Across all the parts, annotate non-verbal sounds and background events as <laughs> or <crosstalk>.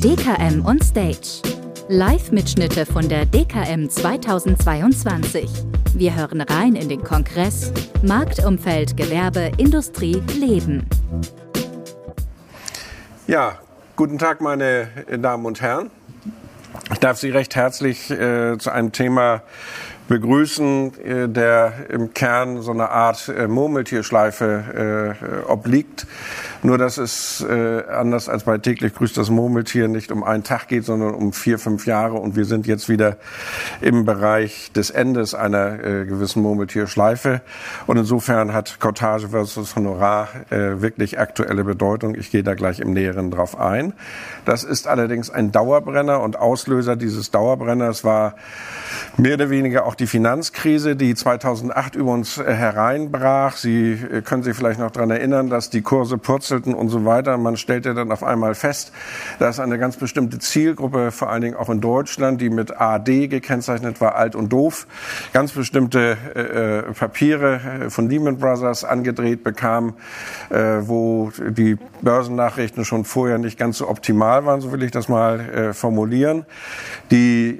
DKM on Stage. Live-Mitschnitte von der DKM 2022. Wir hören rein in den Kongress Marktumfeld, Gewerbe, Industrie, Leben. Ja, guten Tag, meine Damen und Herren. Ich darf Sie recht herzlich äh, zu einem Thema begrüßen, äh, der im Kern so eine Art äh, Murmeltierschleife äh, obliegt. Nur, dass es äh, anders als bei täglich grüßt das Murmeltier nicht um einen Tag geht, sondern um vier, fünf Jahre. Und wir sind jetzt wieder im Bereich des Endes einer äh, gewissen Murmeltierschleife. Und insofern hat Cottage versus Honorar äh, wirklich aktuelle Bedeutung. Ich gehe da gleich im Näheren drauf ein. Das ist allerdings ein Dauerbrenner und Auslöser dieses Dauerbrenners war mehr oder weniger auch die Finanzkrise, die 2008 über uns äh, hereinbrach. Sie äh, können sich vielleicht noch daran erinnern, dass die Kurse purzelten und so weiter. Man stellte dann auf einmal fest, dass eine ganz bestimmte Zielgruppe, vor allen Dingen auch in Deutschland, die mit AD gekennzeichnet war, alt und doof, ganz bestimmte äh, äh Papiere von Lehman Brothers angedreht bekam, äh, wo die Börsennachrichten schon vorher nicht ganz so optimal waren, so will ich das mal äh, formulieren. Die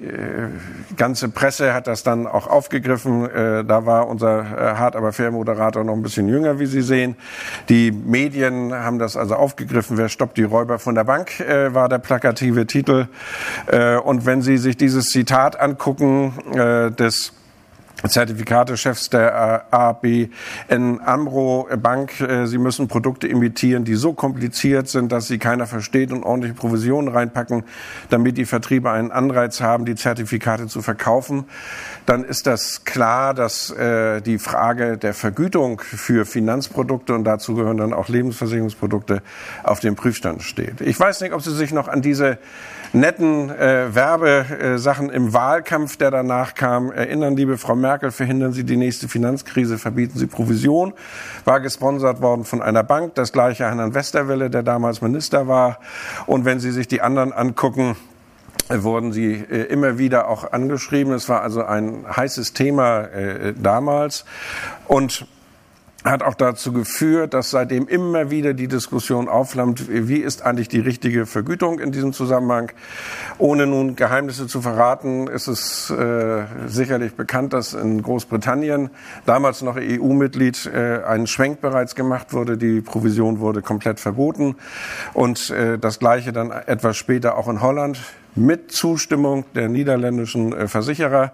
ganze Presse hat das dann auch aufgegriffen. Äh, da war unser äh, hart aber fair Moderator noch ein bisschen jünger, wie Sie sehen. Die Medien haben das also aufgegriffen. Wer stoppt die Räuber von der Bank, äh, war der plakative Titel. Äh, und wenn Sie sich dieses Zitat angucken äh, des Zertifikatechefs der äh, ABN Amro Bank. Äh, sie müssen Produkte imitieren, die so kompliziert sind, dass sie keiner versteht und ordentliche Provisionen reinpacken, damit die Vertriebe einen Anreiz haben, die Zertifikate zu verkaufen. Dann ist das klar, dass äh, die Frage der Vergütung für Finanzprodukte und dazu gehören dann auch Lebensversicherungsprodukte auf dem Prüfstand steht. Ich weiß nicht, ob Sie sich noch an diese netten Werbesachen im Wahlkampf, der danach kam, erinnern, liebe Frau Merkel, verhindern Sie die nächste Finanzkrise, verbieten Sie Provision, war gesponsert worden von einer Bank, das gleiche Herrn Westerwelle, der damals Minister war. Und wenn Sie sich die anderen angucken, wurden sie äh, immer wieder auch angeschrieben. Es war also ein heißes Thema äh, damals. Und hat auch dazu geführt, dass seitdem immer wieder die Diskussion aufflammt, wie ist eigentlich die richtige Vergütung in diesem Zusammenhang. Ohne nun Geheimnisse zu verraten, ist es äh, sicherlich bekannt, dass in Großbritannien, damals noch EU-Mitglied, äh, ein Schwenk bereits gemacht wurde. Die Provision wurde komplett verboten. Und äh, das Gleiche dann etwas später auch in Holland mit Zustimmung der niederländischen äh, Versicherer,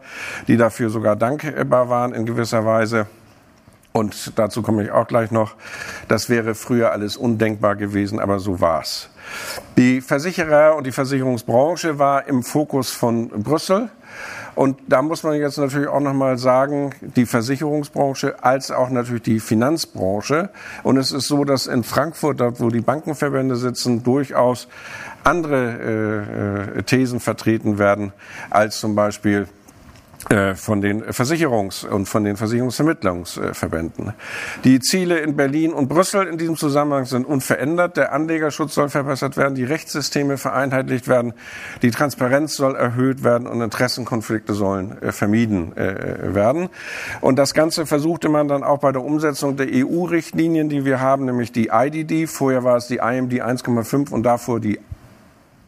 die dafür sogar dankbar waren in gewisser Weise. Und dazu komme ich auch gleich noch. Das wäre früher alles undenkbar gewesen, aber so war's. Die Versicherer und die Versicherungsbranche war im Fokus von Brüssel. Und da muss man jetzt natürlich auch nochmal sagen, die Versicherungsbranche als auch natürlich die Finanzbranche. Und es ist so, dass in Frankfurt, dort wo die Bankenverbände sitzen, durchaus andere äh, äh Thesen vertreten werden, als zum Beispiel von den Versicherungs- und von den Versicherungsvermittlungsverbänden. Die Ziele in Berlin und Brüssel in diesem Zusammenhang sind unverändert. Der Anlegerschutz soll verbessert werden, die Rechtssysteme vereinheitlicht werden, die Transparenz soll erhöht werden und Interessenkonflikte sollen äh, vermieden äh, werden. Und das Ganze versuchte man dann auch bei der Umsetzung der EU-Richtlinien, die wir haben, nämlich die IDD. Vorher war es die IMD 1,5 und davor die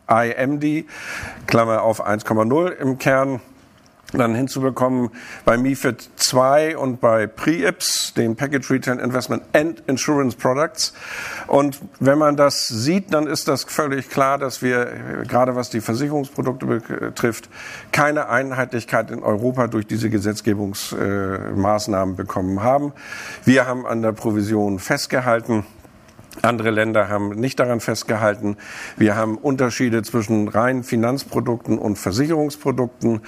IMD, Klammer auf 1,0 im Kern dann hinzubekommen bei MIFID 2 und bei PREIPS, den Package Retail Investment and Insurance Products. Und wenn man das sieht, dann ist das völlig klar, dass wir, gerade was die Versicherungsprodukte betrifft, keine Einheitlichkeit in Europa durch diese Gesetzgebungsmaßnahmen bekommen haben. Wir haben an der Provision festgehalten. Andere Länder haben nicht daran festgehalten. Wir haben Unterschiede zwischen reinen Finanzprodukten und Versicherungsprodukten.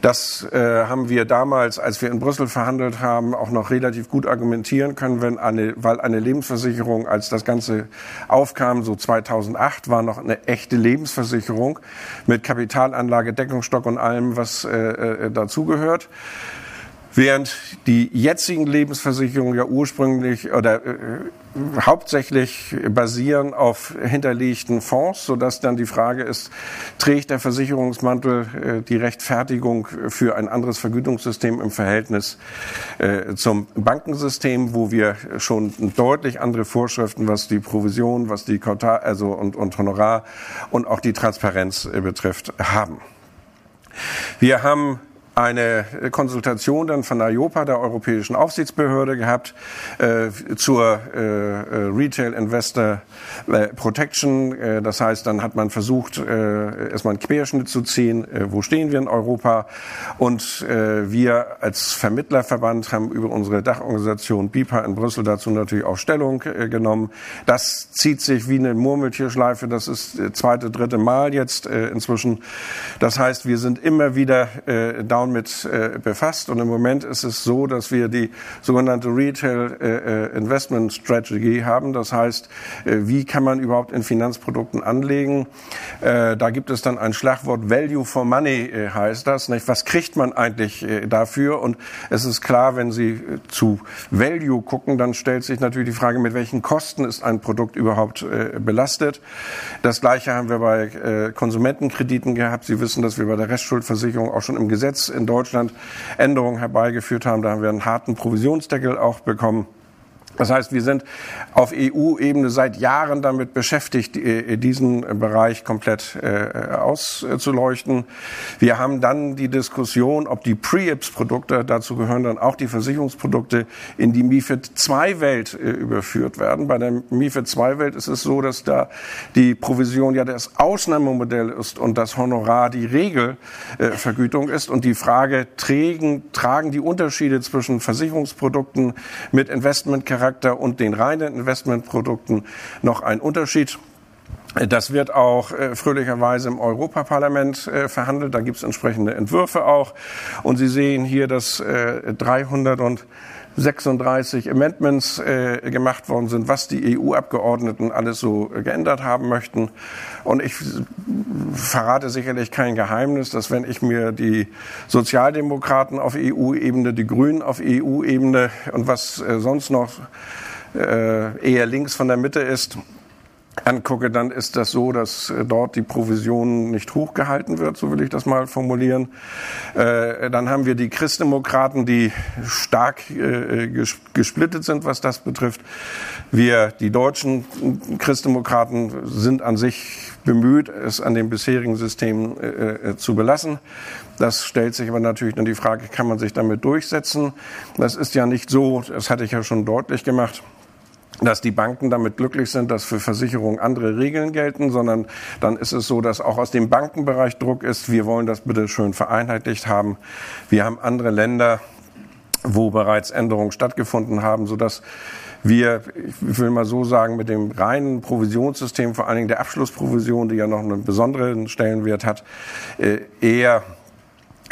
Das äh, haben wir damals, als wir in Brüssel verhandelt haben, auch noch relativ gut argumentieren können, wenn eine, weil eine Lebensversicherung, als das Ganze aufkam, so 2008, war noch eine echte Lebensversicherung mit Kapitalanlage, Deckungsstock und allem, was äh, äh, dazugehört. Während die jetzigen Lebensversicherungen ja ursprünglich oder äh, hauptsächlich basieren auf hinterlegten Fonds, sodass dann die Frage ist, trägt der Versicherungsmantel äh, die Rechtfertigung für ein anderes Vergütungssystem im Verhältnis äh, zum Bankensystem, wo wir schon deutlich andere Vorschriften, was die Provision, was die Quartal, also und, und Honorar und auch die Transparenz äh, betrifft, haben. Wir haben eine Konsultation dann von IOPA, der Europäischen Aufsichtsbehörde, gehabt äh, zur äh, äh, Retail Investor äh, Protection. Äh, das heißt, dann hat man versucht, äh, erstmal einen Querschnitt zu ziehen, wo stehen wir in Europa. Und wir als Vermittlerverband haben über unsere Dachorganisation BIPA in Brüssel dazu natürlich auch Stellung genommen. Das zieht sich wie eine Murmeltierschleife. Das ist das zweite, dritte Mal jetzt inzwischen. Das heißt, wir sind immer wieder down Frauen mit äh, befasst. Und im Moment ist es so, dass wir die sogenannte Retail äh, äh, Investment Strategy haben. Das heißt, äh, wie kann man überhaupt in Finanzprodukten anlegen? Äh, da gibt es dann ein Schlagwort Value for Money äh, heißt das. Nicht? Was kriegt man eigentlich dafür? Und es ist klar, wenn Sie zu Value gucken, dann stellt sich natürlich die Frage, mit welchen Kosten ist ein Produkt überhaupt belastet? Das Gleiche haben wir bei Konsumentenkrediten gehabt. Sie wissen, dass wir bei der Restschuldversicherung auch schon im Gesetz in Deutschland Änderungen herbeigeführt haben. Da haben wir einen harten Provisionsdeckel auch bekommen. Das heißt, wir sind auf EU-Ebene seit Jahren damit beschäftigt, äh, diesen Bereich komplett äh, auszuleuchten. Wir haben dann die Diskussion, ob die Pre-IPS-Produkte, dazu gehören dann auch die Versicherungsprodukte, in die MIFID II-Welt äh, überführt werden. Bei der MIFID II-Welt ist es so, dass da die Provision ja das Ausnahmemodell ist und das Honorar die Regelvergütung ist. Und die Frage, tragen, tragen die Unterschiede zwischen Versicherungsprodukten mit Investmentcharakter Charakter und den reinen Investmentprodukten noch ein Unterschied. Das wird auch äh, fröhlicherweise im Europaparlament äh, verhandelt. Da gibt es entsprechende Entwürfe auch. Und Sie sehen hier, dass äh, 336 Amendments äh, gemacht worden sind, was die EU-Abgeordneten alles so geändert haben möchten. Und ich verrate sicherlich kein Geheimnis, dass wenn ich mir die Sozialdemokraten auf EU-Ebene, die Grünen auf EU-Ebene und was äh, sonst noch äh, eher links von der Mitte ist, angucke, dann ist das so, dass äh, dort die Provision nicht hochgehalten wird, so will ich das mal formulieren. Äh, dann haben wir die Christdemokraten, die stark äh, gesplittet sind, was das betrifft. Wir, die deutschen Christdemokraten, sind an sich bemüht, es an dem bisherigen System zu belassen. Das stellt sich aber natürlich dann die Frage, kann man sich damit durchsetzen? Das ist ja nicht so, das hatte ich ja schon deutlich gemacht dass die Banken damit glücklich sind, dass für Versicherungen andere Regeln gelten, sondern dann ist es so, dass auch aus dem Bankenbereich Druck ist. Wir wollen das bitte schön vereinheitlicht haben. Wir haben andere Länder, wo bereits Änderungen stattgefunden haben, sodass wir, ich will mal so sagen, mit dem reinen Provisionssystem, vor allen Dingen der Abschlussprovision, die ja noch einen besonderen Stellenwert hat, äh, eher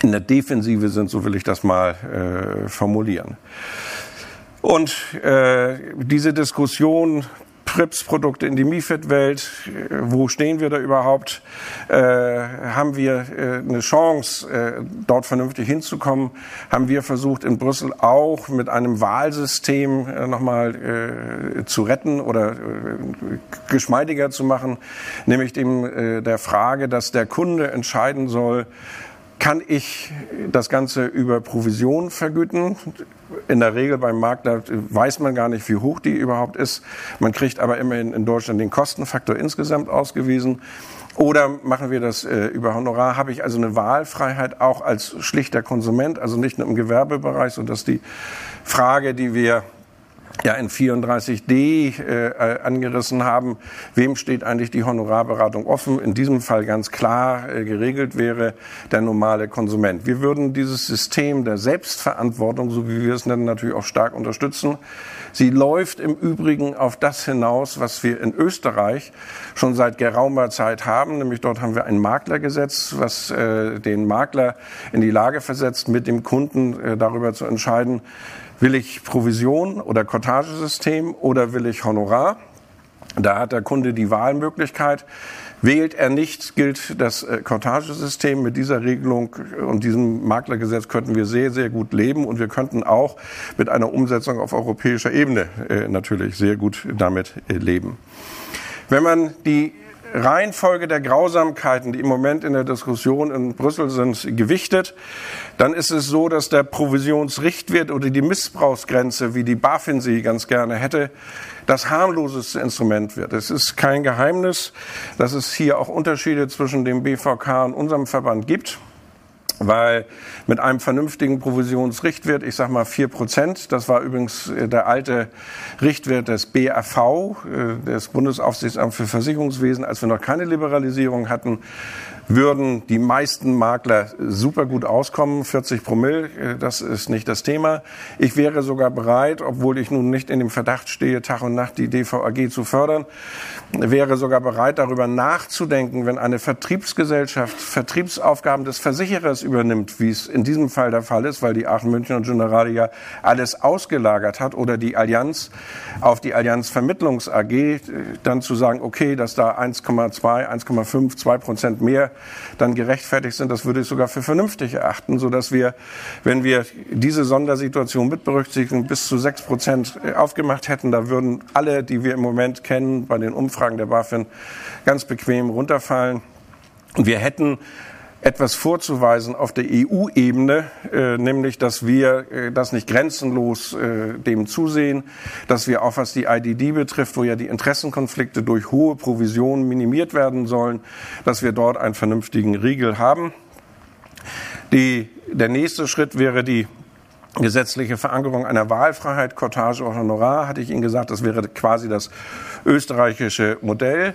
in der Defensive sind, so will ich das mal äh, formulieren. Und äh, diese Diskussion PRIPS-Produkte in die MIFID-Welt, äh, wo stehen wir da überhaupt? Äh, haben wir äh, eine Chance, äh, dort vernünftig hinzukommen? Haben wir versucht, in Brüssel auch mit einem Wahlsystem äh, nochmal äh, zu retten oder äh, geschmeidiger zu machen, nämlich dem äh, der Frage, dass der Kunde entscheiden soll, kann ich das Ganze über Provision vergüten? In der Regel beim Makler weiß man gar nicht, wie hoch die überhaupt ist. Man kriegt aber immerhin in Deutschland den Kostenfaktor insgesamt ausgewiesen. Oder machen wir das äh, über Honorar? Habe ich also eine Wahlfreiheit auch als schlichter Konsument, also nicht nur im Gewerbebereich, sodass die Frage, die wir ja in 34d äh, angerissen haben, wem steht eigentlich die Honorarberatung offen? In diesem Fall ganz klar äh, geregelt wäre der normale Konsument. Wir würden dieses System der Selbstverantwortung, so wie wir es nennen, natürlich auch stark unterstützen. Sie läuft im Übrigen auf das hinaus, was wir in Österreich schon seit geraumer Zeit haben, nämlich dort haben wir ein Maklergesetz, was äh, den Makler in die Lage versetzt, mit dem Kunden äh, darüber zu entscheiden, Will ich Provision oder Kortagesystem oder will ich Honorar? Da hat der Kunde die Wahlmöglichkeit. Wählt er nicht, gilt das äh, Kortagesystem. Mit dieser Regelung und diesem Maklergesetz könnten wir sehr, sehr gut leben und wir könnten auch mit einer Umsetzung auf europäischer Ebene äh, natürlich sehr gut damit äh, leben. Wenn man die Reihenfolge der Grausamkeiten, die im Moment in der Diskussion in Brüssel sind, gewichtet, dann ist es so, dass der Provisionsrichtwert oder die Missbrauchsgrenze, wie die BaFin sie ganz gerne hätte, das harmloseste Instrument wird. Es ist kein Geheimnis, dass es hier auch Unterschiede zwischen dem BVK und unserem Verband gibt weil mit einem vernünftigen Provisionsrichtwert, ich sage mal vier Prozent, das war übrigens äh, der alte Richtwert des BAV, äh, des Bundesaufsichtsamts für Versicherungswesen, als wir noch keine Liberalisierung hatten, würden die meisten Makler super gut auskommen. 40 Promille, äh, das ist nicht das Thema. Ich wäre sogar bereit, obwohl ich nun nicht in dem Verdacht stehe, Tag und Nacht die DVAG zu fördern, wäre sogar bereit, darüber nachzudenken, wenn eine Vertriebsgesellschaft Vertriebsaufgaben des Versicherers übernimmt, wie es in diesem Fall der Fall ist, weil die Aachen München und Generali ja alles ausgelagert hat oder die Allianz auf die Allianz Vermittlungs AG, äh, dann zu sagen, okay, dass da 1,2, 1,5, 2 Prozent mehr dann gerechtfertigt sind, das würde ich sogar für vernünftig erachten, so dass wir, wenn wir diese Sondersituation mit berücksichtigen, bis zu 6 Prozent aufgemacht hätten, da würden alle, die wir im Moment kennen, bei den Umfragen der BaFin ganz bequem runterfallen. Und wir hätten etwas vorzuweisen auf der EU-Ebene, äh, nämlich dass wir äh, das nicht grenzenlos äh, dem zusehen, dass wir auch was die IDD betrifft, wo ja die Interessenkonflikte durch hohe Provisionen minimiert werden sollen, dass wir dort einen vernünftigen Riegel haben. Die, der nächste Schritt wäre die gesetzliche Verankerung einer Wahlfreiheit, Cortage oder Honorar, hatte ich Ihnen gesagt, das wäre quasi das österreichische Modell.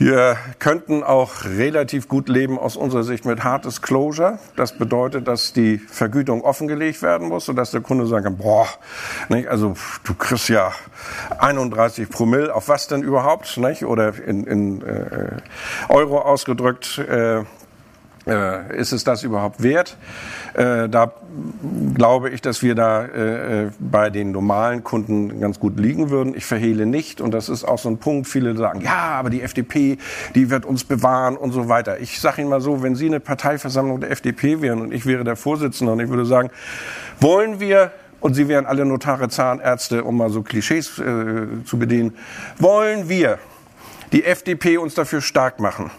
Wir könnten auch relativ gut leben aus unserer Sicht mit Hard Disclosure. Das bedeutet, dass die Vergütung offengelegt werden muss, sodass der Kunde sagen kann, boah, nicht? also du kriegst ja 31 Promille, auf was denn überhaupt? Nicht? Oder in, in äh, Euro ausgedrückt, äh, äh, ist es das überhaupt wert? Äh, da glaube ich, dass wir da äh, äh, bei den normalen Kunden ganz gut liegen würden. Ich verhehle nicht, und das ist auch so ein Punkt, viele sagen, ja, aber die FDP, die wird uns bewahren und so weiter. Ich sage Ihnen mal so, wenn Sie eine Parteiversammlung der FDP wären und ich wäre der Vorsitzende und ich würde sagen, wollen wir und Sie wären alle Notare, Zahnärzte, um mal so Klischees äh, zu bedienen, wollen wir die FDP uns dafür stark machen,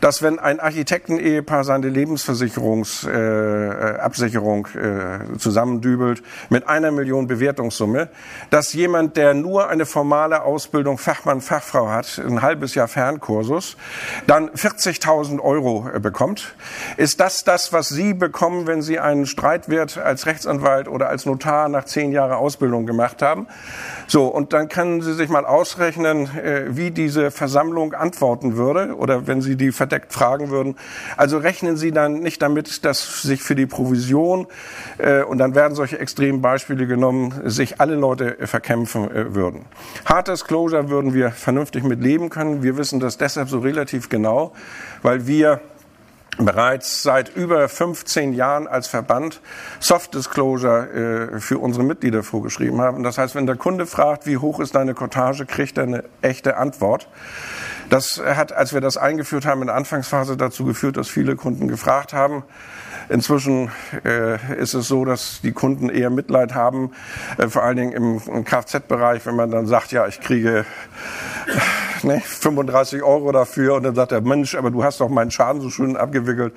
dass wenn ein Architekten-Ehepaar seine Lebensversicherungsabsicherung äh, äh, zusammendübelt mit einer Million Bewertungssumme, dass jemand, der nur eine formale Ausbildung Fachmann, Fachfrau hat, ein halbes Jahr Fernkursus, dann 40.000 Euro äh, bekommt. Ist das das, was Sie bekommen, wenn Sie einen Streitwert als Rechtsanwalt oder als Notar nach zehn Jahren Ausbildung gemacht haben? So, und dann können Sie sich mal ausrechnen, äh, wie diese Versammlung antworten würde oder wenn Sie die verdeckt fragen würden. Also rechnen Sie dann nicht damit, dass sich für die Provision, äh, und dann werden solche extremen Beispiele genommen, sich alle Leute verkämpfen äh, würden. Hartes Closure würden wir vernünftig mit leben können. Wir wissen das deshalb so relativ genau, weil wir bereits seit über 15 Jahren als Verband Soft Disclosure äh, für unsere Mitglieder vorgeschrieben haben. Das heißt, wenn der Kunde fragt, wie hoch ist deine Cottage, kriegt er eine echte Antwort. Das hat, als wir das eingeführt haben in der Anfangsphase, dazu geführt, dass viele Kunden gefragt haben. Inzwischen äh, ist es so, dass die Kunden eher Mitleid haben, äh, vor allen Dingen im, im Kfz-Bereich, wenn man dann sagt, ja, ich kriege ne, 35 Euro dafür und dann sagt er, Mensch, aber du hast doch meinen Schaden so schön abgewickelt.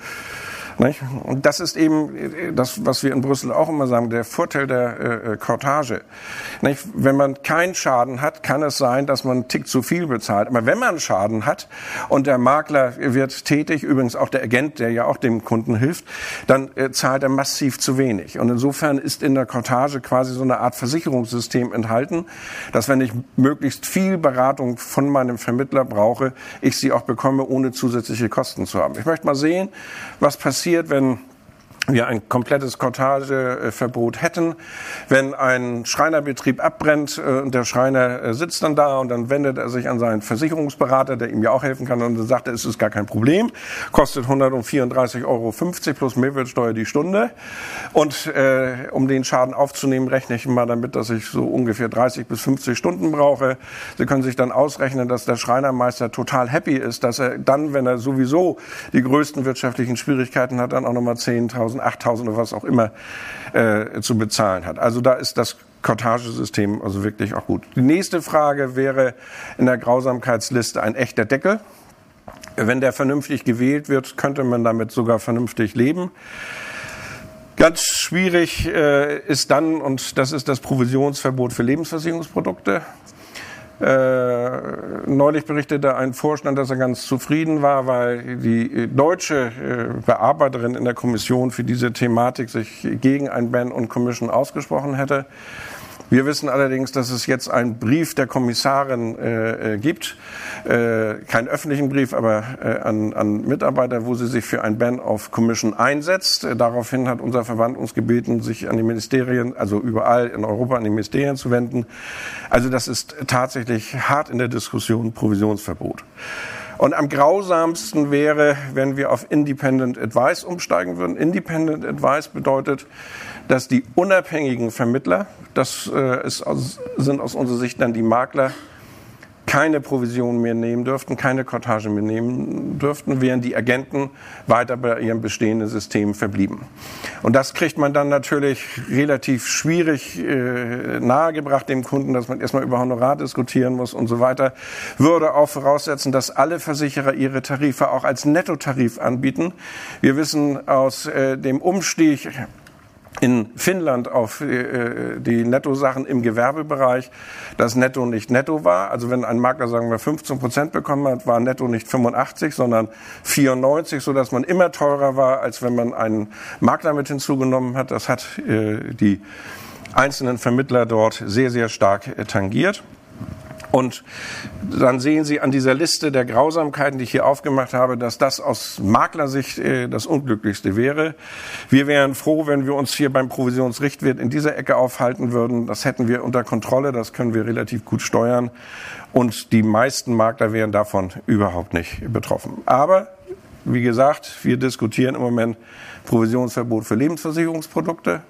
Nicht? Und das ist eben äh, das, was wir in Brüssel auch immer sagen, der Vorteil der äh, Kortage. Nicht? Wenn man keinen Schaden hat, kann es sein, dass man einen Tick zu viel bezahlt. Aber wenn man Schaden hat und der Makler wird tätig, übrigens auch der Agent, der ja auch dem Kunden hilft, dann äh, zahlt er massiv zu wenig. Und insofern ist in der Kortage quasi so eine Art Versicherungssystem enthalten, dass wenn ich möglichst viel Beratung von meinem Vermittler brauche, ich sie auch bekomme, ohne zusätzliche Kosten zu haben. Ich möchte mal sehen, was passiert passiert, wenn wir ein komplettes Kortageverbot hätten. Wenn ein Schreinerbetrieb abbrennt äh, und der Schreiner äh, sitzt dann da und dann wendet er sich an seinen Versicherungsberater, der ihm ja auch helfen kann und dann sagt er, es ist gar kein Problem, kostet 134,50 Euro plus Mehrwertsteuer die Stunde und äh, um den Schaden aufzunehmen, rechne ich mal damit, dass ich so ungefähr 30 bis 50 Stunden brauche. Sie können sich dann ausrechnen, dass der Schreinermeister total happy ist, dass er dann, wenn er sowieso die größten wirtschaftlichen Schwierigkeiten hat, dann auch nochmal 10.000 8000 oder was auch immer äh, zu bezahlen hat. Also da ist das Kortagesystem also wirklich auch gut. Die nächste Frage wäre in der Grausamkeitsliste ein echter Deckel. Wenn der vernünftig gewählt wird, könnte man damit sogar vernünftig leben. Ganz schwierig äh, ist dann, und das ist das Provisionsverbot für Lebensversicherungsprodukte. Äh, neulich berichtete ein Vorstand, dass er ganz zufrieden war, weil die deutsche äh, Bearbeiterin in der Kommission für diese Thematik sich gegen ein Ban und Commission ausgesprochen hätte. Wir wissen allerdings, dass es jetzt einen Brief der Kommissarin äh, äh, gibt, äh, keinen öffentlichen Brief, aber äh, an, an Mitarbeiter, wo sie sich für ein Ban of Commission einsetzt. Äh, daraufhin hat unser Verband uns gebeten, sich an die Ministerien, also überall in Europa an die Ministerien zu wenden. Also das ist tatsächlich hart in der Diskussion Provisionsverbot. Und am grausamsten wäre, wenn wir auf Independent Advice umsteigen würden. Independent Advice bedeutet, dass die unabhängigen Vermittler, das äh, ist sind aus unserer Sicht dann die Makler, keine Provision mehr nehmen dürften, keine Kortage mehr nehmen dürften, während die Agenten weiter bei ihrem bestehenden System verblieben. Und das kriegt man dann natürlich relativ schwierig äh, nahegebracht dem Kunden, dass man erstmal über Honorar diskutieren muss und so weiter. Würde auch voraussetzen, dass alle Versicherer ihre Tarife auch als Nettotarif anbieten. Wir wissen aus äh, dem Umstieg in Finnland auf äh, die Nettosachen im Gewerbebereich, dass Netto nicht Netto war. Also wenn ein Makler, sagen wir, 15 Prozent bekommen hat, war Netto nicht 85, sondern 94, so dass man immer teurer war, als wenn man einen Makler mit hinzugenommen hat. Das hat äh, die einzelnen Vermittler dort sehr, sehr stark äh, tangiert. Und dann sehen Sie an dieser Liste der Grausamkeiten, die ich hier aufgemacht habe, dass das aus Maklersicht äh, das Unglücklichste wäre. Wir wären froh, wenn wir uns hier beim Provisionsrichtwert in dieser Ecke aufhalten würden. Das hätten wir unter Kontrolle, das können wir relativ gut steuern. Und die meisten Makler wären davon überhaupt nicht betroffen. Aber wie gesagt, wir diskutieren im Moment Provisionsverbot für Lebensversicherungsprodukte.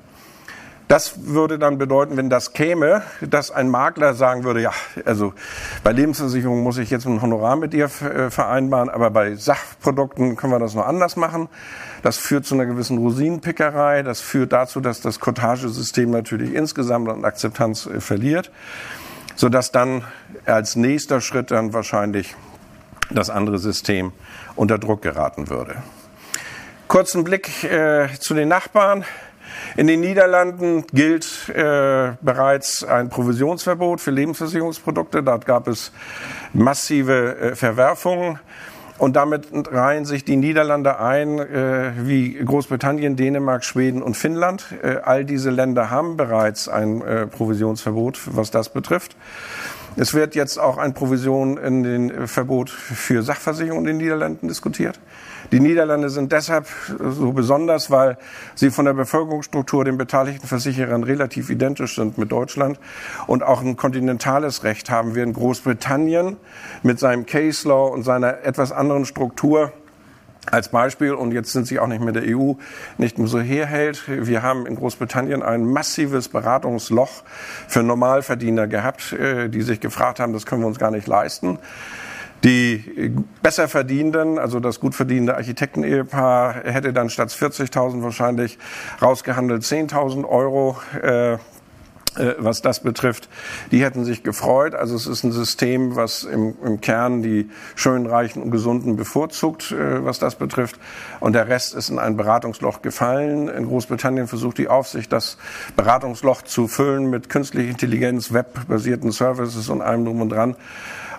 Das würde dann bedeuten, wenn das käme, dass ein Makler sagen würde, ja, also bei Lebensversicherungen muss ich jetzt ein Honorar mit dir äh, vereinbaren, aber bei Sachprodukten können wir das noch anders machen. Das führt zu einer gewissen Rosinenpickerei. Das führt dazu, dass das Kotagesystem natürlich insgesamt an Akzeptanz äh, verliert, sodass dann als nächster Schritt dann wahrscheinlich das andere System unter Druck geraten würde. Kurzen Blick äh, zu den Nachbarn. In den Niederlanden gilt äh, bereits ein Provisionsverbot für Lebensversicherungsprodukte. Dort gab es massive äh, Verwerfungen. Und damit reihen sich die Niederlande ein, äh, wie Großbritannien, Dänemark, Schweden und Finnland. Äh, all diese Länder haben bereits ein äh, Provisionsverbot, was das betrifft. Es wird jetzt auch ein Provision in den äh, Verbot für Sachversicherungen in den Niederlanden diskutiert. Die Niederlande sind deshalb so besonders, weil sie von der Bevölkerungsstruktur den beteiligten Versicherern relativ identisch sind mit Deutschland und auch ein kontinentales Recht haben. Wir in Großbritannien mit seinem Case Law und seiner etwas anderen Struktur als Beispiel, und jetzt sind sie auch nicht mehr der EU, nicht mehr so herhält. Wir haben in Großbritannien ein massives Beratungsloch für Normalverdiener gehabt, äh, die sich gefragt haben, das können wir uns gar nicht leisten. Die besser verdienenden, also das gut verdienende Architekten-Ehepaar, hätte dann statt 40.000 wahrscheinlich rausgehandelt 10.000 Euro. Äh, äh, was das betrifft, die hätten sich gefreut. Also es ist ein System, was im, im Kern die schönen, reichen und gesunden bevorzugt, äh, was das betrifft. Und der Rest ist in ein Beratungsloch gefallen. In Großbritannien versucht die Aufsicht, das Beratungsloch zu füllen mit künstlicher Intelligenz, webbasierten Services und allem drum und dran.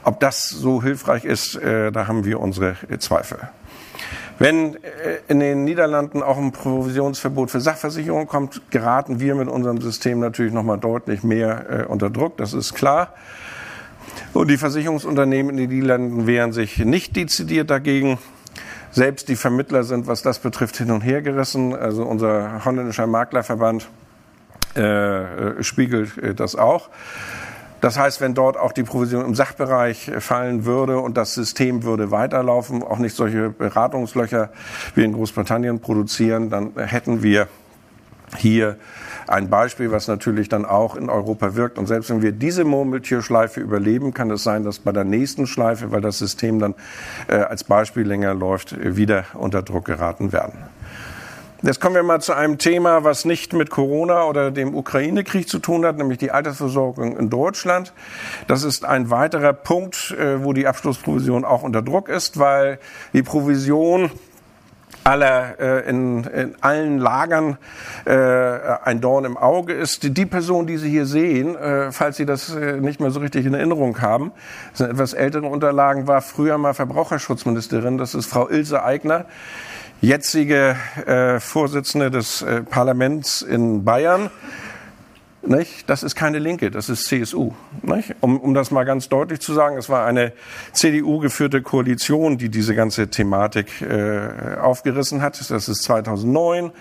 Ob das so hilfreich ist, äh, da haben wir unsere Zweifel. Wenn äh, in den Niederlanden auch ein Provisionsverbot für Sachversicherungen kommt, geraten wir mit unserem System natürlich noch mal deutlich mehr äh, unter Druck. Das ist klar. Und die Versicherungsunternehmen in den Niederlanden wehren sich nicht dezidiert dagegen. Selbst die Vermittler sind, was das betrifft, hin und her gerissen. Also unser holländischer Maklerverband äh, spiegelt äh, das auch. Das heißt, wenn dort auch die Provision im Sachbereich fallen würde und das System würde weiterlaufen, auch nicht solche Beratungslöcher wie in Großbritannien produzieren, dann hätten wir hier ein Beispiel, was natürlich dann auch in Europa wirkt. Und selbst wenn wir diese Murmeltierschleife überleben, kann es sein, dass bei der nächsten Schleife, weil das System dann äh, als Beispiel länger läuft, wieder unter Druck geraten werden. Jetzt kommen wir mal zu einem Thema, was nicht mit Corona oder dem Ukraine-Krieg zu tun hat, nämlich die Altersversorgung in Deutschland. Das ist ein weiterer Punkt, äh, wo die Abschlussprovision auch unter Druck ist, weil die Provision aller äh, in, in allen Lagern äh, ein Dorn im Auge ist. Die Person, die Sie hier sehen, äh, falls Sie das äh, nicht mehr so richtig in Erinnerung haben, sind etwas ältere Unterlagen, war früher mal Verbraucherschutzministerin. Das ist Frau Ilse Aigner jetzige äh, Vorsitzende des äh, Parlaments in Bayern. Nicht? Das ist keine Linke, das ist CSU. Um, um das mal ganz deutlich zu sagen, es war eine CDU-geführte Koalition, die diese ganze Thematik äh, aufgerissen hat. Das ist 2009.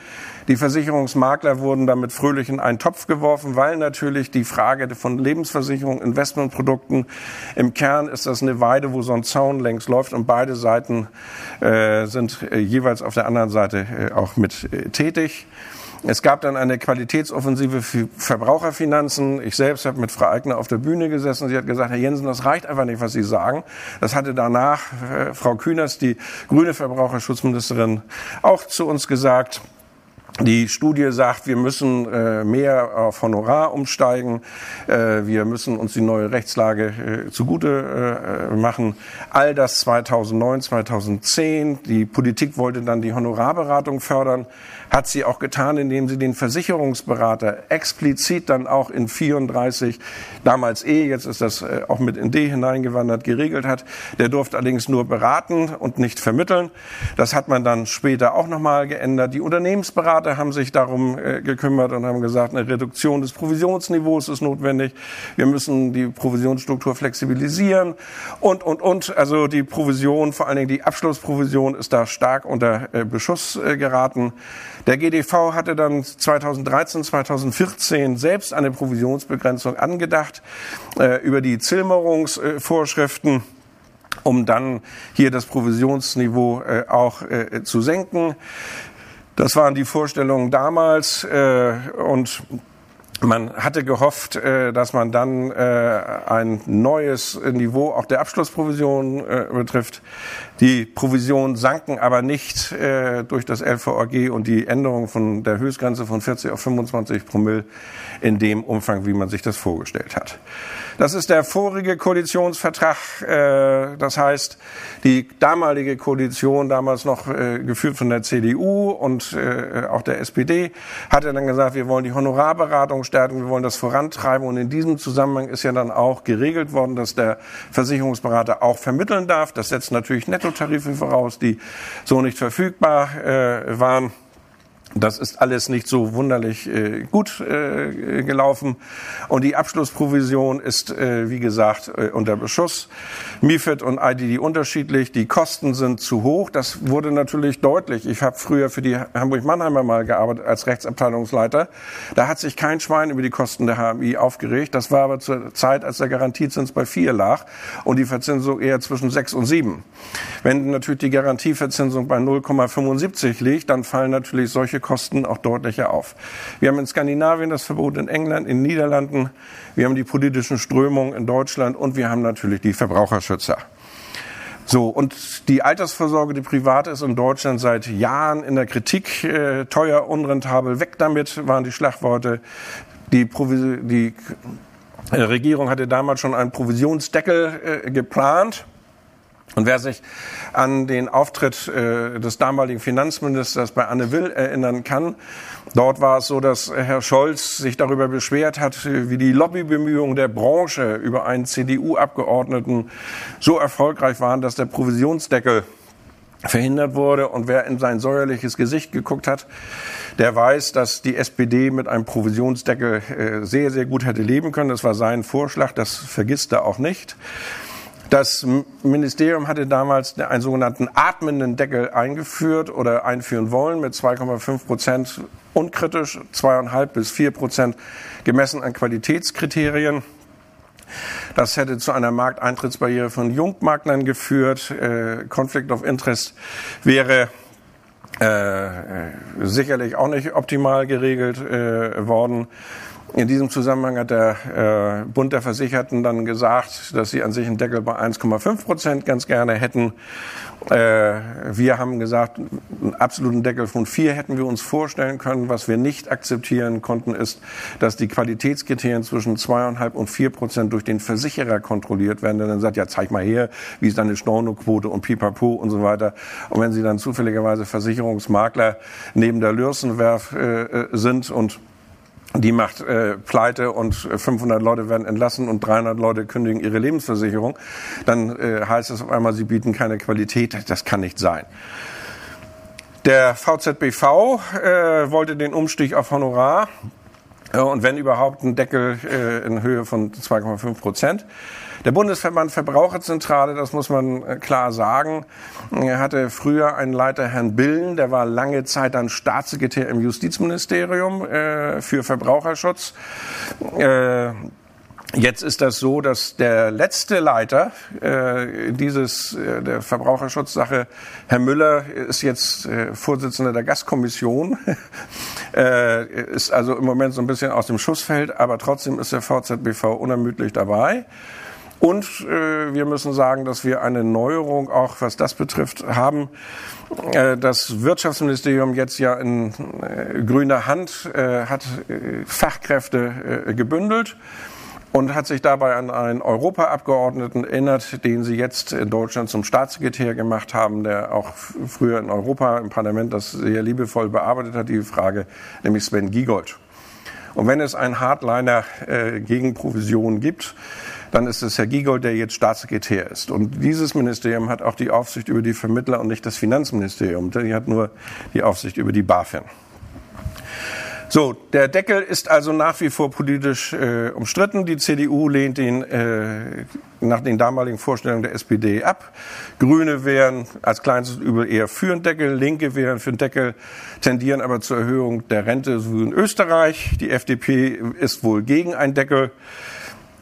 Die Versicherungsmakler wurden damit fröhlich in einen Topf geworfen, weil natürlich die Frage von Lebensversicherung, Investmentprodukten, im Kern ist das eine Weide, wo so ein Zaun längs läuft und beide Seiten äh, sind äh, jeweils auf der anderen Seite äh, auch mit äh, tätig. Es gab dann eine Qualitätsoffensive für Verbraucherfinanzen. Ich selbst habe mit Frau Eigner auf der Bühne gesessen. Sie hat gesagt, Herr Jensen, das reicht einfach nicht, was Sie sagen. Das hatte danach äh, Frau Kühners, die grüne Verbraucherschutzministerin, auch zu uns gesagt. Die Studie sagt, wir müssen äh, mehr auf Honorar umsteigen, äh, wir müssen uns die neue Rechtslage äh, zugute äh, machen. All das 2009, 2010. Die Politik wollte dann die Honorarberatung fördern hat sie auch getan, indem sie den Versicherungsberater explizit dann auch in 34, damals E, jetzt ist das äh, auch mit in D hineingewandert, geregelt hat. Der durfte allerdings nur beraten und nicht vermitteln. Das hat man dann später auch nochmal geändert. Die Unternehmensberater haben sich darum äh, gekümmert und haben gesagt, eine Reduktion des Provisionsniveaus ist notwendig. Wir müssen die Provisionsstruktur flexibilisieren und, und, und. Also die Provision, vor allen Dingen die Abschlussprovision ist da stark unter äh, Beschuss geraten. Der GDV hatte dann 2013, 2014 selbst eine Provisionsbegrenzung angedacht äh, über die Zilmerungsvorschriften um dann hier das Provisionsniveau äh, auch äh, zu senken. Das waren die Vorstellungen damals äh, und man hatte gehofft, äh, dass man dann äh, ein neues Niveau auch der Abschlussprovision äh, betrifft. Die Provisionen sanken aber nicht durch das LVAG und die Änderung von der Höchstgrenze von 40 auf 25 Promille in dem Umfang, wie man sich das vorgestellt hat. Das ist der vorige Koalitionsvertrag. Das heißt, die damalige Koalition, damals noch geführt von der CDU und auch der SPD, hatte dann gesagt, wir wollen die Honorarberatung stärken, wir wollen das vorantreiben. Und in diesem Zusammenhang ist ja dann auch geregelt worden, dass der Versicherungsberater auch vermitteln darf. Das setzt natürlich Nettotarife voraus, die so nicht verfügbar waren. Das ist alles nicht so wunderlich äh, gut äh, gelaufen. Und die Abschlussprovision ist, äh, wie gesagt, äh, unter Beschuss. MIFID und IDD unterschiedlich. Die Kosten sind zu hoch. Das wurde natürlich deutlich. Ich habe früher für die Hamburg-Mannheimer mal gearbeitet als Rechtsabteilungsleiter. Da hat sich kein Schwein über die Kosten der HMI aufgeregt. Das war aber zur Zeit, als der Garantiezins bei vier lag und die Verzinsung eher zwischen sechs und sieben. Wenn natürlich die Garantieverzinsung bei 0,75 liegt, dann fallen natürlich solche Kosten auch deutlicher auf. Wir haben in Skandinavien das Verbot in England, in den Niederlanden, wir haben die politischen Strömungen in Deutschland und wir haben natürlich die Verbraucherschützer. So, und die Altersvorsorge, die private, ist in Deutschland seit Jahren in der Kritik. Äh, teuer, unrentabel, weg damit waren die Schlagworte. Die, die äh, Regierung hatte damals schon einen Provisionsdeckel äh, geplant. Und wer sich an den Auftritt äh, des damaligen Finanzministers bei Anne Will erinnern kann, dort war es so, dass Herr Scholz sich darüber beschwert hat, wie die Lobbybemühungen der Branche über einen CDU-Abgeordneten so erfolgreich waren, dass der Provisionsdeckel verhindert wurde. Und wer in sein säuerliches Gesicht geguckt hat, der weiß, dass die SPD mit einem Provisionsdeckel äh, sehr, sehr gut hätte leben können. Das war sein Vorschlag, das vergisst er auch nicht. Das Ministerium hatte damals einen sogenannten atmenden Deckel eingeführt oder einführen wollen mit 2,5 Prozent unkritisch, 2,5 bis 4 Prozent gemessen an Qualitätskriterien. Das hätte zu einer Markteintrittsbarriere von Jungmaklern geführt. Äh, Conflict of Interest wäre äh, sicherlich auch nicht optimal geregelt äh, worden. In diesem Zusammenhang hat der äh, Bund der Versicherten dann gesagt, dass sie an sich einen Deckel bei 1,5 Prozent ganz gerne hätten. Äh, wir haben gesagt, einen absoluten Deckel von vier hätten wir uns vorstellen können. Was wir nicht akzeptieren konnten, ist, dass die Qualitätskriterien zwischen zweieinhalb und vier Prozent durch den Versicherer kontrolliert werden. Der dann sagt, ja, zeig mal her, wie ist deine Stornoquote und pipapo und so weiter. Und wenn sie dann zufälligerweise Versicherungsmakler neben der Lürsenwerf äh, äh sind und die macht äh, pleite und 500 Leute werden entlassen und 300 Leute kündigen ihre Lebensversicherung, dann äh, heißt es auf einmal, sie bieten keine Qualität. Das kann nicht sein. Der VZBV äh, wollte den Umstieg auf Honorar äh, und wenn überhaupt einen Deckel äh, in Höhe von 2,5 Prozent. Der Bundesverband Verbraucherzentrale, das muss man äh, klar sagen, er hatte früher einen Leiter, Herrn Billen, der war lange Zeit dann Staatssekretär im Justizministerium äh, für Verbraucherschutz. Äh, Jetzt ist das so, dass der letzte Leiter äh, dieses äh, der Verbraucherschutzsache, Herr Müller, ist jetzt äh, Vorsitzender der Gastkommission, <laughs> äh, ist also im Moment so ein bisschen aus dem Schussfeld, aber trotzdem ist der VZBV unermüdlich dabei. Und äh, wir müssen sagen, dass wir eine Neuerung auch, was das betrifft, haben. Äh, das Wirtschaftsministerium jetzt ja in äh, grüner Hand äh, hat äh, Fachkräfte gebündelt und hat sich dabei an einen Europaabgeordneten erinnert, den sie jetzt in Deutschland zum Staatssekretär gemacht haben, der auch früher in Europa im Parlament das sehr liebevoll bearbeitet hat, die Frage, nämlich Sven Giegold. Und wenn es einen Hardliner äh, gegen Provisionen gibt, dann ist es Herr Giegold, der jetzt Staatssekretär ist. Und dieses Ministerium hat auch die Aufsicht über die Vermittler und nicht das Finanzministerium. Die hat nur die Aufsicht über die BaFin. So, der Deckel ist also nach wie vor politisch äh, umstritten. Die CDU lehnt ihn äh, nach den damaligen Vorstellungen der SPD ab. Grüne wären als kleinstes Übel eher für einen Deckel, Linke wären für einen Deckel, tendieren aber zur Erhöhung der Rente, so wie in Österreich. Die FDP ist wohl gegen einen Deckel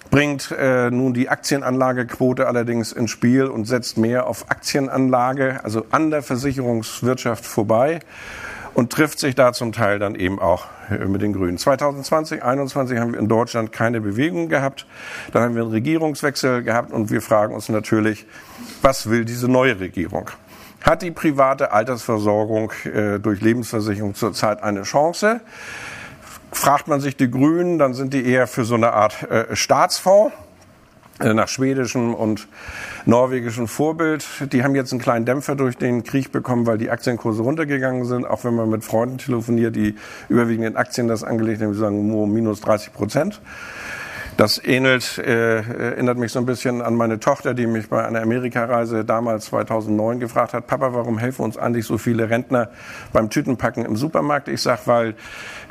bringt äh, nun die Aktienanlagequote allerdings ins Spiel und setzt mehr auf Aktienanlage, also an der Versicherungswirtschaft vorbei und trifft sich da zum Teil dann eben auch äh, mit den Grünen. 2020, 2021 haben wir in Deutschland keine Bewegung gehabt. Dann haben wir einen Regierungswechsel gehabt und wir fragen uns natürlich, was will diese neue Regierung? Hat die private Altersversorgung äh, durch Lebensversicherung zurzeit eine Chance? Fragt man sich die Grünen, dann sind die eher für so eine Art äh, Staatsfonds äh, nach schwedischem und norwegischem Vorbild. Die haben jetzt einen kleinen Dämpfer durch den Krieg bekommen, weil die Aktienkurse runtergegangen sind. Auch wenn man mit Freunden telefoniert, die überwiegend in Aktien das angelegt haben, die sagen nur minus 30 Prozent. Das ähnelt, äh, erinnert mich so ein bisschen an meine Tochter, die mich bei einer Amerikareise damals 2009 gefragt hat, Papa, warum helfen uns eigentlich so viele Rentner beim Tütenpacken im Supermarkt? Ich sag, weil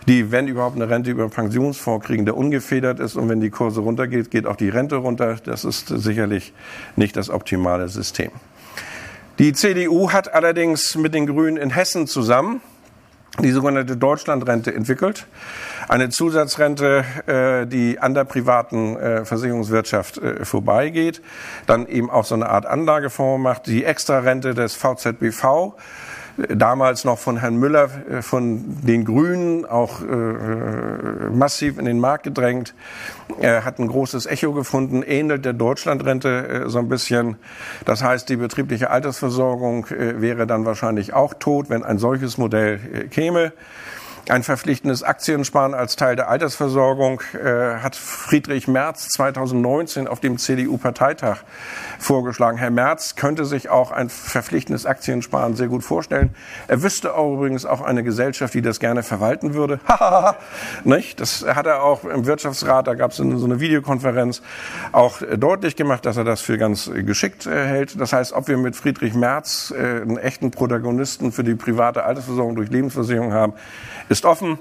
die, wenn überhaupt eine Rente über einen Pensionsfonds kriegen, der ungefedert ist und wenn die Kurse runtergeht, geht auch die Rente runter. Das ist sicherlich nicht das optimale System. Die CDU hat allerdings mit den Grünen in Hessen zusammen die sogenannte Deutschlandrente entwickelt. Eine Zusatzrente, äh, die an der privaten äh, Versicherungswirtschaft äh, vorbeigeht, dann eben auch so eine Art Anlagefonds macht, die Extrarente des VZBV, damals noch von Herrn Müller äh, von den Grünen auch äh, massiv in den Markt gedrängt. Er hat ein großes Echo gefunden, ähnelt der Deutschlandrente äh, so ein bisschen. Das heißt, die betriebliche Altersversorgung äh, wäre dann wahrscheinlich auch tot, wenn ein solches Modell äh, käme. Ein verpflichtendes Aktiensparen als Teil der Altersversorgung äh, hat Friedrich Merz 2019 auf dem CDU-Parteitag vorgeschlagen. Herr Merz könnte sich auch ein verpflichtendes Aktiensparen sehr gut vorstellen. Er wüsste auch übrigens auch eine Gesellschaft, die das gerne verwalten würde. <laughs> Nicht? Das hat er auch im Wirtschaftsrat, da gab es so eine Videokonferenz, auch deutlich gemacht, dass er das für ganz geschickt äh, hält. Das heißt, ob wir mit Friedrich Merz äh, einen echten Protagonisten für die private Altersversorgung durch Lebensversicherung haben, ist offen.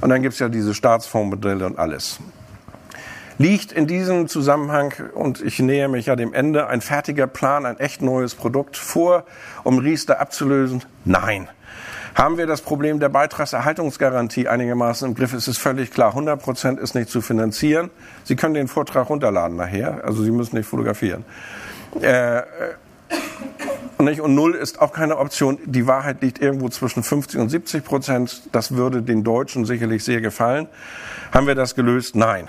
Und dann gibt es ja diese Staatsfondsmodelle und alles. Liegt in diesem Zusammenhang, und ich nähe mich ja dem Ende, ein fertiger Plan, ein echt neues Produkt vor, um Riester abzulösen? Nein. Haben wir das Problem der Beitragserhaltungsgarantie einigermaßen im Griff? Es ist völlig klar, 100 Prozent ist nicht zu finanzieren. Sie können den Vortrag runterladen nachher, also Sie müssen nicht fotografieren. Äh, nicht? Und null ist auch keine Option. Die Wahrheit liegt irgendwo zwischen 50 und 70 Prozent. Das würde den Deutschen sicherlich sehr gefallen. Haben wir das gelöst? Nein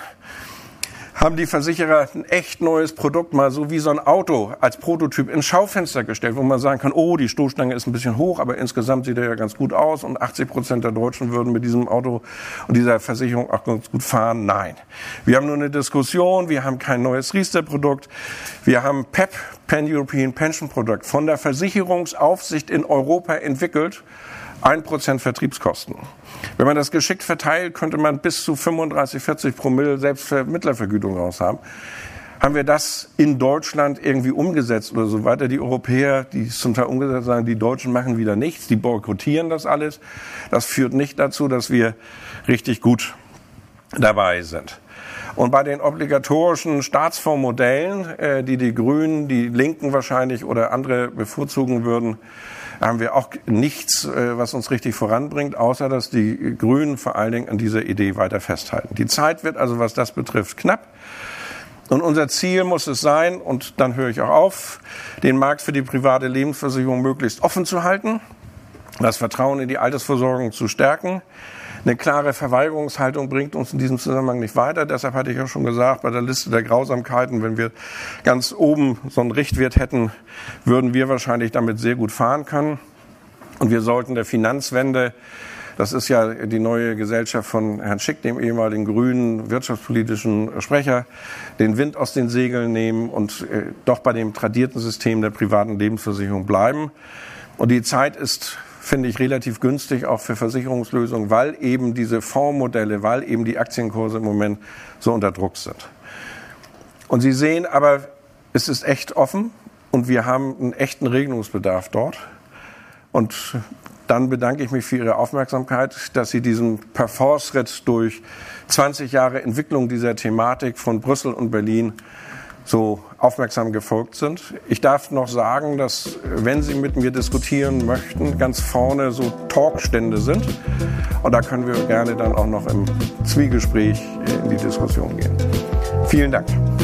haben die Versicherer ein echt neues Produkt mal so wie so ein Auto als Prototyp ins Schaufenster gestellt, wo man sagen kann, oh, die Stoßstange ist ein bisschen hoch, aber insgesamt sieht er ja ganz gut aus und 80 Prozent der Deutschen würden mit diesem Auto und dieser Versicherung auch ganz gut fahren. Nein. Wir haben nur eine Diskussion, wir haben kein neues Riester-Produkt, wir haben PEP, Pan-European Pension Product, von der Versicherungsaufsicht in Europa entwickelt, ein Prozent Vertriebskosten. Wenn man das geschickt verteilt, könnte man bis zu 35, 40 Promille Selbstvermittlervergütung raus haben. Haben wir das in Deutschland irgendwie umgesetzt oder so weiter? Die Europäer, die es zum Teil umgesetzt sagen, die Deutschen machen wieder nichts, die boykottieren das alles. Das führt nicht dazu, dass wir richtig gut dabei sind. Und bei den obligatorischen Staatsfondsmodellen, äh, die die Grünen, die Linken wahrscheinlich oder andere bevorzugen würden, haben wir auch nichts, äh, was uns richtig voranbringt, außer dass die Grünen vor allen Dingen an dieser Idee weiter festhalten. Die Zeit wird also, was das betrifft, knapp. Und unser Ziel muss es sein, und dann höre ich auch auf, den Markt für die private Lebensversicherung möglichst offen zu halten, das Vertrauen in die Altersversorgung zu stärken, eine klare Verweigerungshaltung bringt uns in diesem Zusammenhang nicht weiter. Deshalb hatte ich ja schon gesagt, bei der Liste der Grausamkeiten, wenn wir ganz oben so einen Richtwert hätten, würden wir wahrscheinlich damit sehr gut fahren können. Und wir sollten der Finanzwende das ist ja die neue Gesellschaft von Herrn Schick, dem ehemaligen grünen wirtschaftspolitischen Sprecher, den Wind aus den Segeln nehmen und äh, doch bei dem tradierten System der privaten Lebensversicherung bleiben. Und die Zeit ist finde ich relativ günstig auch für Versicherungslösungen, weil eben diese Fondsmodelle, weil eben die Aktienkurse im Moment so unter Druck sind. Und Sie sehen aber, es ist echt offen und wir haben einen echten Regelungsbedarf dort. Und dann bedanke ich mich für Ihre Aufmerksamkeit, dass Sie diesen Parforce-Ritt durch 20 Jahre Entwicklung dieser Thematik von Brüssel und Berlin so aufmerksam gefolgt sind. Ich darf noch sagen, dass wenn Sie mit mir diskutieren möchten, ganz vorne so Talkstände sind. Und da können wir gerne dann auch noch im Zwiegespräch in die Diskussion gehen. Vielen Dank.